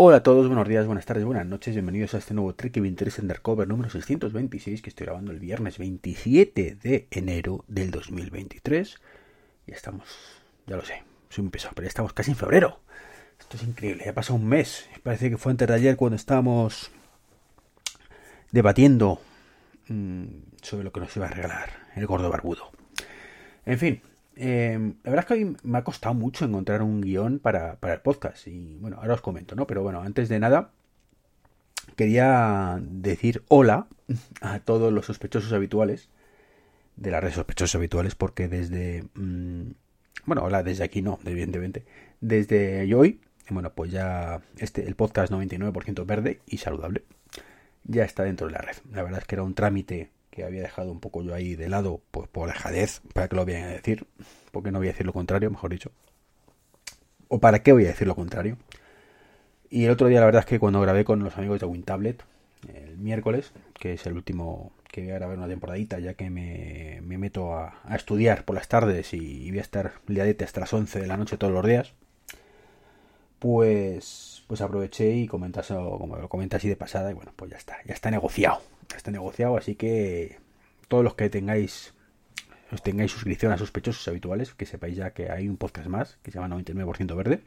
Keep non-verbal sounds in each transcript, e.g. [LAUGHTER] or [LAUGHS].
Hola a todos, buenos días, buenas tardes, buenas noches, bienvenidos a este nuevo Trek 23 Undercover número 626 que estoy grabando el viernes 27 de enero del 2023. Ya estamos, ya lo sé, soy un pesado, pero ya estamos casi en febrero. Esto es increíble, ya pasado un mes. Parece que fue antes de ayer cuando estábamos debatiendo mmm, sobre lo que nos iba a regalar el gordo barbudo. En fin, eh, la verdad es que hoy me ha costado mucho encontrar un guion para, para, el podcast. Y bueno, ahora os comento, ¿no? Pero bueno, antes de nada, quería decir hola a todos los sospechosos habituales de las redes sospechosos habituales, porque desde. Mmm, bueno, hola, desde aquí no, evidentemente. Desde hoy, bueno, pues ya este, el podcast 99% verde y saludable ya está dentro de la red. La verdad es que era un trámite que había dejado un poco yo ahí de lado pues por dejadez, para que lo vayan a decir, porque no voy a decir lo contrario, mejor dicho. ¿O para qué voy a decir lo contrario? Y el otro día la verdad es que cuando grabé con los amigos de WinTablet, el miércoles, que es el último que voy a grabar una temporadita, ya que me, me meto a, a, estudiar por las tardes y voy a estar liadete hasta las 11 de la noche todos los días, pues, pues aproveché y comenté, como lo comenté así de pasada, y bueno, pues ya está, ya está negociado está negociado, así que todos los que tengáis os tengáis suscripción a sospechosos habituales, que sepáis ya que hay un podcast más que se llama 99% verde,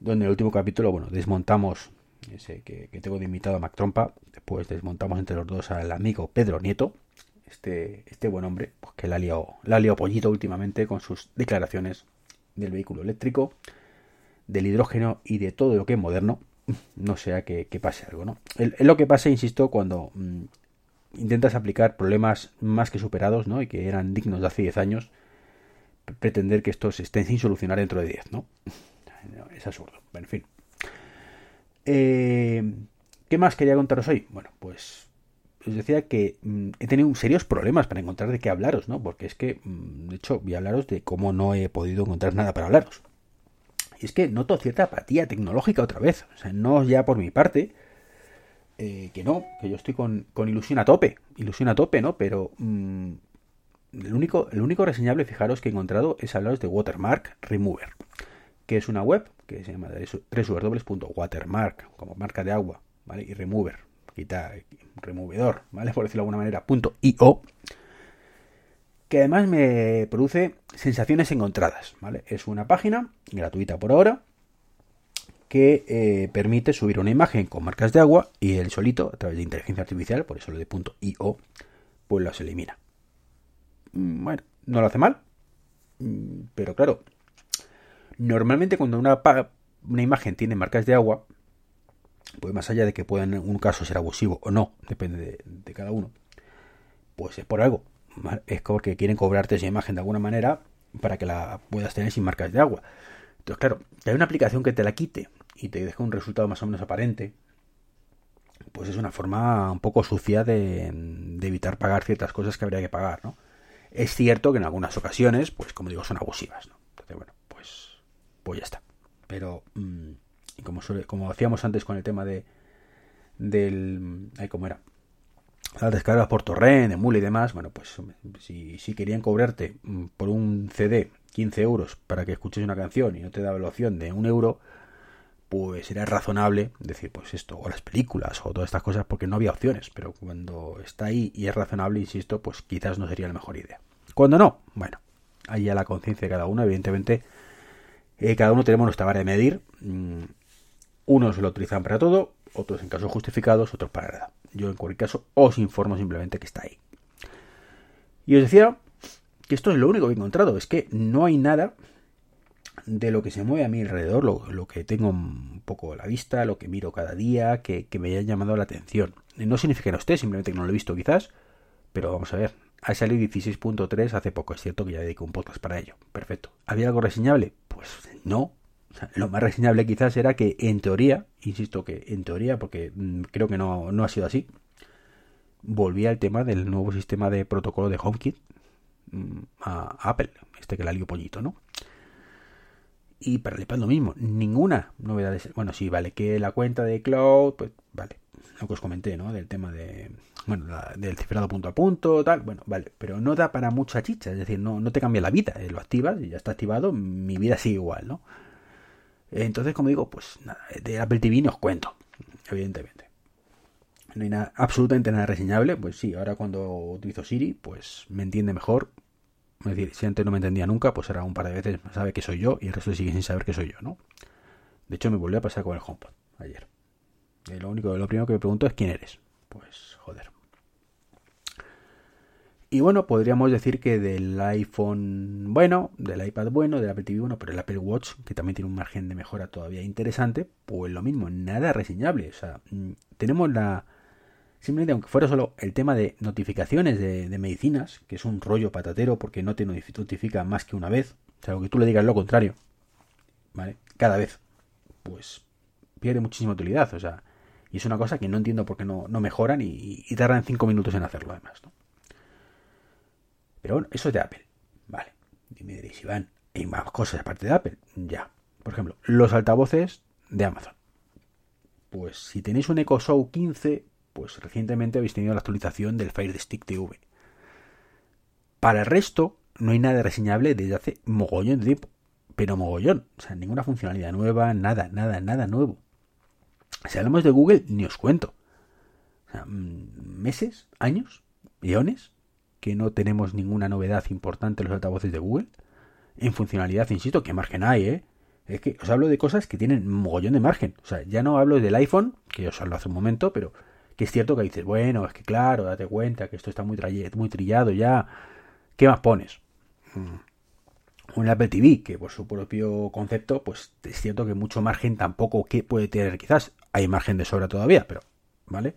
donde en el último capítulo, bueno, desmontamos ese que, que, tengo de invitado a Mac Trompa, después desmontamos entre los dos al amigo Pedro Nieto, este, este buen hombre, pues que la ha, liado, la ha liado pollito últimamente con sus declaraciones del vehículo eléctrico, del hidrógeno y de todo lo que es moderno no sea que, pase algo, ¿no? Es lo que pasa, insisto, cuando mmm, intentas aplicar problemas más que superados, ¿no? Y que eran dignos de hace 10 años, pretender que estos estén sin solucionar dentro de 10, ¿no? Es absurdo. En fin. Eh, ¿Qué más quería contaros hoy? Bueno, pues os decía que mmm, he tenido serios problemas para encontrar de qué hablaros, ¿no? Porque es que, mmm, de hecho, voy a hablaros de cómo no he podido encontrar nada para hablaros. Y es que noto cierta apatía tecnológica otra vez. O sea, no ya por mi parte, eh, que no, que yo estoy con, ilusión a tope. Ilusión a tope, ¿no? Pero mmm, el, único, el único reseñable, fijaros, que he encontrado es hablaros de Watermark Remover, que es una web que se llama www.watermark, como marca de agua, ¿vale? Y Remover, quita, removedor, ¿vale? Por decirlo de alguna manera, punto .io que además me produce sensaciones encontradas. ¿vale? Es una página gratuita por ahora que eh, permite subir una imagen con marcas de agua y el solito, a través de inteligencia artificial, por eso lo de punto .io, pues las elimina. Mm, bueno, no lo hace mal, mm, pero claro, normalmente cuando una, imagen tiene marcas de agua, pues más allá de que pueda en un caso ser abusivo o no, depende de, de cada uno, pues es por algo es porque quieren cobrarte esa imagen de alguna manera para que la puedas tener sin marcas de agua. Entonces, claro, hay una aplicación que te la quite y te deja un resultado más o menos aparente, pues es una forma un poco sucia de, evitar pagar ciertas cosas que habría que pagar, ¿no? Es cierto que en algunas ocasiones, pues como digo, son abusivas, ¿no? Entonces, bueno, pues, pues ya está. Pero, mmm, como, suele, como hacíamos antes con el tema de del... ¿Cómo era? Las descargas por torrent, emule y demás, bueno, pues si, si, querían cobrarte por un CD 15 euros para que escuches una canción y no te da la opción de un euro, pues era razonable decir, pues esto, o las películas, o todas estas cosas, porque no había opciones, pero cuando está ahí y es razonable, insisto, pues quizás no sería la mejor idea. Cuando no, bueno, ahí a la conciencia de cada uno, evidentemente, eh, cada uno tenemos nuestra vara de medir, mm, unos lo utilizan para todo, otros en casos justificados, otros para nada. Yo en cualquier caso os informo simplemente que está ahí. Y os decía que esto es lo único que he encontrado, es que no hay nada de lo que se mueve a mi alrededor, lo, que tengo un poco a la vista, lo que miro cada día, que, que, me haya llamado la atención. No significa que no esté, simplemente que no lo he visto quizás, pero vamos a ver. Ha salido 16.3 hace poco, es cierto que ya dedico un podcast para ello. Perfecto. ¿Había algo reseñable? Pues no, lo más reseñable quizás era que en teoría, insisto que en teoría, porque mmm, creo que no, no, ha sido así, volvía el tema del nuevo sistema de protocolo de HomeKit mmm, a Apple, este que la lió pollito, ¿no? Y para el lo mismo, ninguna novedad. Bueno, sí, vale, que la cuenta de cloud, pues vale, lo que os comenté, ¿no? Del tema de, bueno, del cifrado punto a punto, tal, bueno, vale, pero no da para mucha chicha, es decir, no, no te cambia la vida, lo activas y ya está activado, mi vida sigue igual, ¿no? Entonces, como digo, pues nada, de Apple TV no os cuento, evidentemente. No hay nada, absolutamente nada reseñable. Pues sí, ahora cuando utilizo Siri, pues me entiende mejor. Es decir, si antes no me entendía nunca, pues ahora un par de veces sabe que soy yo y el resto sigue sin saber que soy yo, ¿no? De hecho, me volvió a pasar con el HomePod ayer. Y lo único, lo primero que me pregunto es quién eres. Pues, joder. Y bueno, podríamos decir que del iPhone bueno, del iPad bueno, del Apple TV bueno, pero el Apple Watch, que también tiene un margen de mejora todavía interesante, pues lo mismo, nada reseñable. O sea, mm, tenemos la... Simplemente, aunque fuera solo el tema de notificaciones de, medicinas, que es un rollo patatero porque no te notifica más que una vez, o sea, que tú le digas lo contrario, ¿vale? Cada vez, pues pierde muchísima utilidad, o sea, y es una cosa que no entiendo por qué no, mejoran y, y tardan cinco minutos en hacerlo además, ¿no? Pero bueno, eso es de Apple. Vale. Y me diréis, Iván, hay más cosas aparte de Apple. Ya. Por ejemplo, los altavoces de Amazon. Pues si tenéis un Echo Show 15, pues recientemente habéis tenido la actualización del Fire Stick TV. Para el resto, no hay nada reseñable desde hace mogollón de tiempo. Pero mogollón. O sea, ninguna funcionalidad nueva, nada, nada, nada nuevo. Si hablamos de Google, ni os cuento. O sea, mm, meses, años, millones que no tenemos ninguna novedad importante en los altavoces de Google. En funcionalidad, insisto, ¿qué margen hay, ¿eh? Es que os hablo de cosas que tienen mogollón de margen. O sea, ya no hablo del iPhone, que os hablo hace un momento, pero que es cierto que dices, bueno, es que claro, date cuenta que esto está muy, muy trillado ya. ¿Qué más pones? Mm. Un Apple TV, que por su propio concepto, pues es cierto que mucho margen tampoco que puede tener quizás. Hay margen de sobra todavía, pero, ¿vale?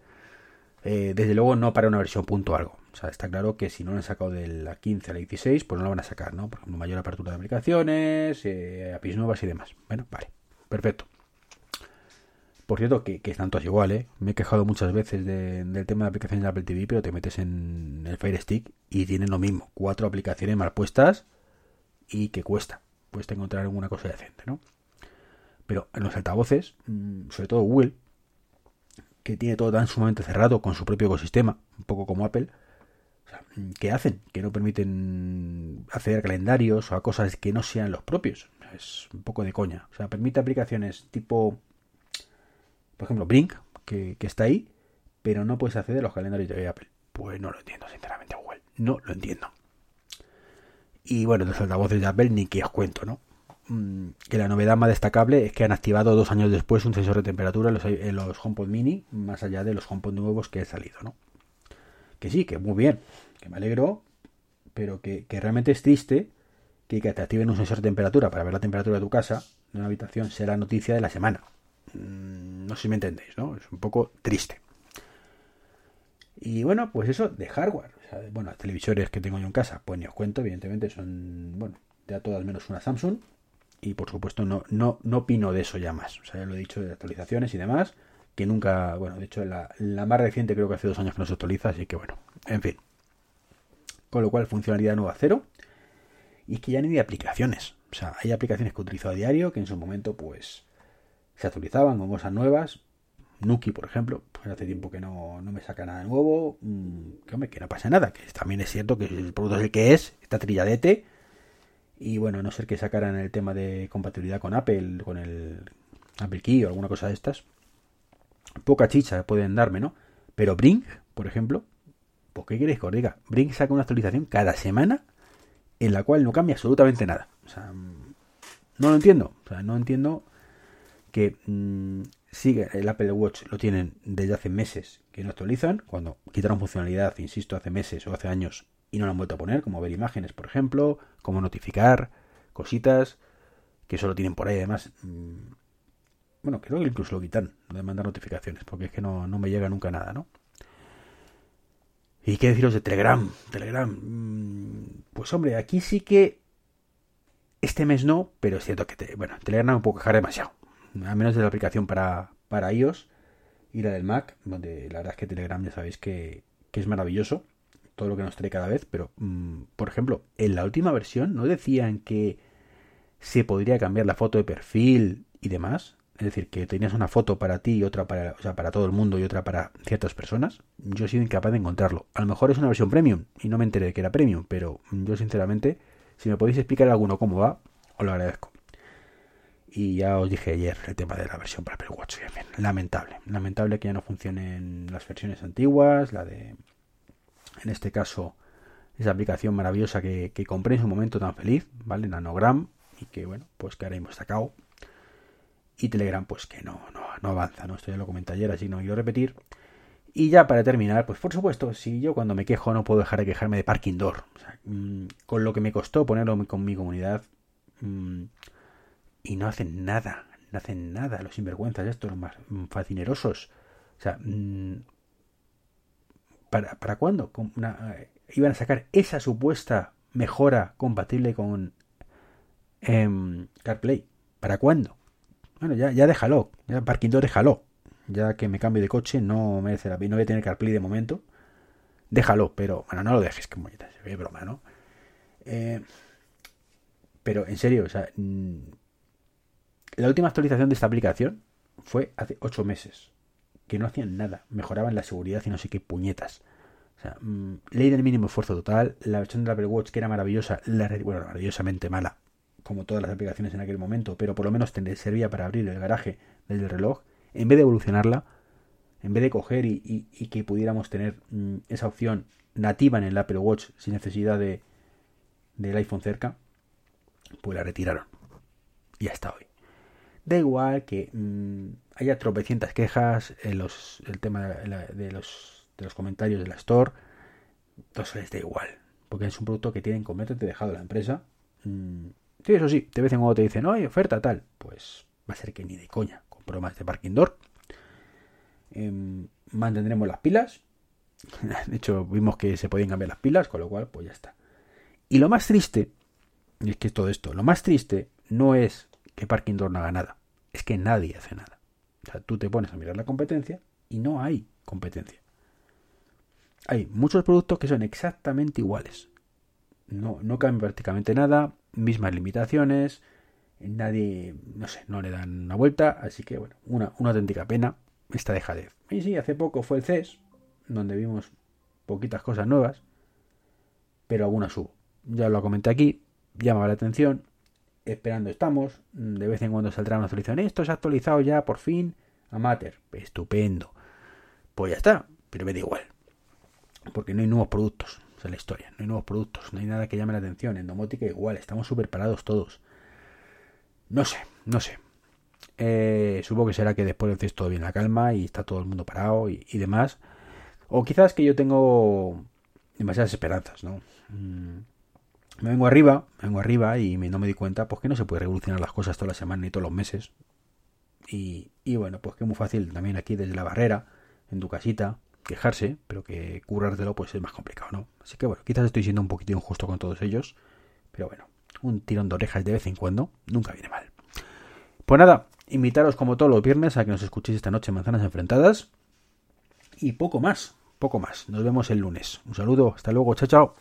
Eh, desde luego no para una versión punto algo. O sea, está claro que si no lo han sacado de la 15 a la 16, pues no lo van a sacar, ¿no? Por ejemplo, mayor apertura de aplicaciones, eh, APIs nuevas y demás. Bueno, vale, perfecto. Por cierto, que, que están todas igual, ¿eh? Me he quejado muchas veces del tema de aplicaciones de Apple TV, pero te metes en el Fire Stick y tienen lo mismo. Cuatro aplicaciones mal puestas y que cuesta. Puedes encontrar alguna cosa decente, ¿no? Pero en los altavoces, mm, sobre todo Google, que tiene todo tan sumamente cerrado con su propio ecosistema, un poco como Apple, ¿qué hacen? Que no permiten acceder a calendarios o a cosas que no sean los propios. Es un poco de coña. O sea, permite aplicaciones tipo, por ejemplo, Brink, que, está ahí, pero no puedes acceder a los calendarios de Apple. Pues no lo entiendo, sinceramente, Google. No lo entiendo. Y bueno, los altavoces de Apple ni que os cuento, ¿no? Mm, que la novedad más destacable es que han activado dos años después un sensor de temperatura en los, en los HomePod Mini, más allá de los HomePod nuevos que han salido, ¿no? Que sí, que muy bien, que me alegro, pero que, realmente es triste que, te activen un sensor de temperatura para ver la temperatura de tu casa en una habitación sea la noticia de la semana. Mm, no sé si me entendéis, ¿no? Es un poco triste. Y bueno, pues eso de hardware. bueno, los televisores que tengo yo en casa, pues ni os cuento, evidentemente son, bueno, ya todas menos una Samsung. Y por supuesto no, no, no opino de eso ya más. O sea, ya lo he dicho de actualizaciones y demás que nunca, bueno, de hecho la, más reciente creo que hace dos años que no se actualiza, así que bueno, en fin. Con lo cual funcionalidad nueva cero. Y es que ya ni de aplicaciones. O sea, hay aplicaciones que utilizo a diario que en su momento pues se actualizaban con cosas nuevas. Nuki, por ejemplo, pues hace tiempo que no, no me saca nada nuevo. Mm, que, hombre, que no pasa nada. Que también es cierto que el producto es el que es, está trilladete. Y bueno, a no ser que sacaran el tema de compatibilidad con Apple, con el Apple Key o alguna cosa de estas, poca chicha pueden darme, ¿no? Pero Brink, por ejemplo, ¿por qué queréis que os diga? Brink saca una actualización cada semana en la cual no cambia absolutamente nada. O sea, mm, no lo entiendo. O sea, no entiendo que mm, sigue el Apple Watch lo tienen desde hace meses que no actualizan, cuando quitaron funcionalidad, insisto, hace meses o hace años y no lo han vuelto a poner, como ver imágenes, por ejemplo, como notificar cositas que solo tienen por ahí además mm, bueno, creo que incluso lo quitan, de mandar notificaciones, porque es que no, me llega nunca nada, ¿no? ¿Y qué deciros de Telegram? Telegram. Mm, pues hombre, aquí sí que este mes no, pero es cierto que, bueno, Telegram no puedo quejar demasiado. A menos de la aplicación para, para iOS y la del Mac, donde la verdad es que Telegram ya sabéis que, es maravilloso, todo lo que nos trae cada vez, pero, mm, por ejemplo, en la última versión no decían que se podría cambiar la foto de perfil y demás. Es decir, que tenías una foto para ti y otra para, o sea, para todo el mundo y otra para ciertas personas. Yo he sido incapaz de encontrarlo. A lo mejor es una versión premium y no me enteré de que era premium, pero yo sinceramente, si me podéis explicar alguno cómo va, os lo agradezco. Y ya os dije ayer el tema de la versión para Apple Watch. lamentable. Lamentable que ya no funcionen las versiones antiguas, la de, en este caso, esa aplicación maravillosa que, compré en su momento tan feliz, ¿vale? Nanogram, y que, bueno, pues que ahora está cao. Y Telegram, pues que no, no, no avanza, ¿no? Esto ya lo comenté ayer, así no quiero repetir. Y ya para terminar, pues por supuesto, si yo cuando me quejo no puedo dejar de quejarme de Parking Door. Mm, con lo que me costó ponerlo con mi comunidad. Mm, y no hacen nada, no hacen nada los sinvergüenzas estos, los más fascinerosos. O sea, mm, ¿para, ¿para cuándo? Eh, iban a sacar esa supuesta mejora compatible con em, CarPlay. ¿Para cuándo? Bueno, ya, ya déjalo, ya Parking déjalo. Ya que me cambio de coche, no merece la pena. No voy a tener CarPlay de momento. Déjalo, pero bueno, no lo dejes, que se ve broma, ¿no? Eh, pero en serio, o sea, la última actualización de esta aplicación fue hace 8 meses. Que no hacían nada. Mejoraban la seguridad y no sé qué puñetas. O sea, mm, ley del mínimo esfuerzo total. La versión de Apple Watch que era maravillosa, la, bueno, maravillosamente mala. Como todas las aplicaciones en aquel momento. Pero por lo menos servía para abrir el garaje del reloj. En vez de evolucionarla, en vez de coger y, que pudiéramos tener mm, esa opción nativa en el Apple Watch sin necesidad de del iPhone cerca, pues la retiraron. Y hasta hoy. Da igual que mm, haya tropecientas quejas en los, el tema de, los, de los comentarios de la Store. Entonces les da igual. Porque es un producto que tienen completamente dejado la empresa. Mm, sí, eso sí, de vez en cuando te dicen, no hay oferta tal. Pues va a ser que ni de coña. Compro más de parking door. Em, mantendremos las pilas. [LAUGHS] De hecho, vimos que se podían cambiar las pilas, con lo cual, pues ya está. Y lo más triste, y es que todo esto, lo más triste no es que Parking Door no haga nada. Es que nadie hace nada. O sea, tú te pones a mirar la competencia y no hay competencia. Hay muchos productos que son exactamente iguales. No, no cambia prácticamente nada, mismas limitaciones, nadie, no sé, no le dan una vuelta, así que bueno, una, una auténtica pena esta dejadez. Y sí, hace poco fue el CES, donde vimos poquitas cosas nuevas, pero algunas hubo. Ya lo comenté aquí, llamaba la atención, esperando estamos. De vez en cuando saldrá una actualización. Esto se ha actualizado ya por fin a Matter. Estupendo. Pues ya está. Pero me da igual. Porque no hay nuevos productos. Es la historia. No hay nuevos productos. No hay nada que llame la atención. En domótica igual. Estamos súper parados todos. No sé. No sé. Eh, supongo que será que después del todo bien la calma y está todo el mundo parado y, demás. O quizás que yo tengo demasiadas esperanzas, ¿no? Mm, me vengo arriba, me vengo arriba y no me di cuenta, pues que no se puede revolucionar las cosas toda la semana ni todos los meses. Y, y bueno, pues que muy fácil también aquí desde la barrera, en tu casita, quejarse, pero que currártelo pues es más complicado, ¿no? Así que bueno, quizás estoy siendo un poquito injusto con todos ellos, pero bueno, un tirón de orejas de vez en cuando nunca viene mal. Pues nada, invitaros como todos los viernes a que nos escuchéis esta noche en Manzanas Enfrentadas y poco más, poco más. Nos vemos el lunes. Un saludo, hasta luego, chao, chao.